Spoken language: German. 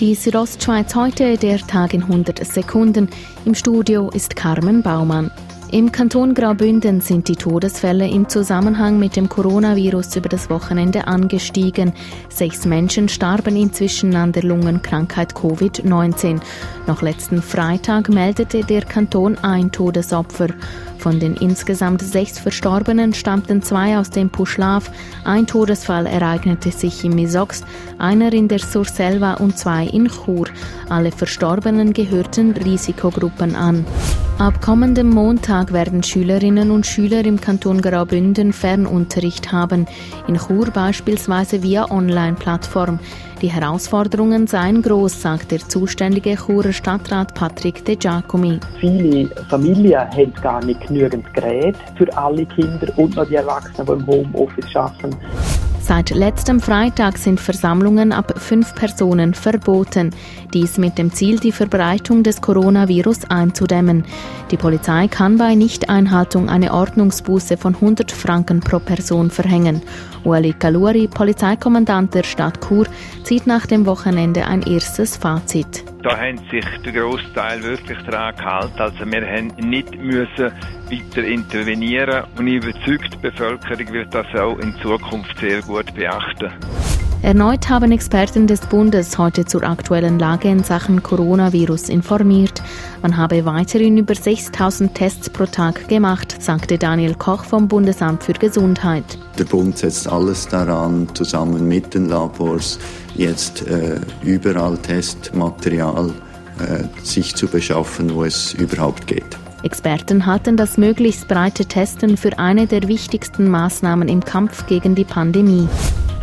Die Südostschweiz heute, der Tag in 100 Sekunden. Im Studio ist Carmen Baumann. Im Kanton Graubünden sind die Todesfälle im Zusammenhang mit dem Coronavirus über das Wochenende angestiegen. Sechs Menschen starben inzwischen an der Lungenkrankheit Covid-19. Noch letzten Freitag meldete der Kanton ein Todesopfer. Von den insgesamt sechs Verstorbenen stammten zwei aus dem Puschlav. Ein Todesfall ereignete sich in Misox, einer in der Surselva und zwei in Chur. Alle Verstorbenen gehörten Risikogruppen an. Ab kommendem Montag werden Schülerinnen und Schüler im Kanton Graubünden Fernunterricht haben, in Chur beispielsweise via Online-Plattform. Die Herausforderungen seien groß, sagt der zuständige Churer Stadtrat Patrick De Giacomi. Viele Familien haben gar nicht genügend Geräte für alle Kinder und noch die Erwachsenen, die im Homeoffice arbeiten. Seit letztem Freitag sind Versammlungen ab fünf Personen verboten. Dies mit dem Ziel, die Verbreitung des Coronavirus einzudämmen. Die Polizei kann bei Nichteinhaltung eine Ordnungsbuße von 100 Franken pro Person verhängen. Ueli Kaluri, Polizeikommandant der Stadt Chur, zieht nach dem Wochenende ein erstes Fazit. Da haben sich der Großteil wirklich daran gehalten. Also wir haben nicht müssen weiter intervenieren und ich überzeugt, die Bevölkerung wird das auch in Zukunft sehr gut beachten. Erneut haben Experten des Bundes heute zur aktuellen Lage in Sachen Coronavirus informiert. Man habe weiterhin über 6000 Tests pro Tag gemacht, sagte Daniel Koch vom Bundesamt für Gesundheit. Der Bund setzt alles daran, zusammen mit den Labors jetzt äh, überall Testmaterial äh, sich zu beschaffen, wo es überhaupt geht. Experten halten das möglichst breite Testen für eine der wichtigsten Maßnahmen im Kampf gegen die Pandemie.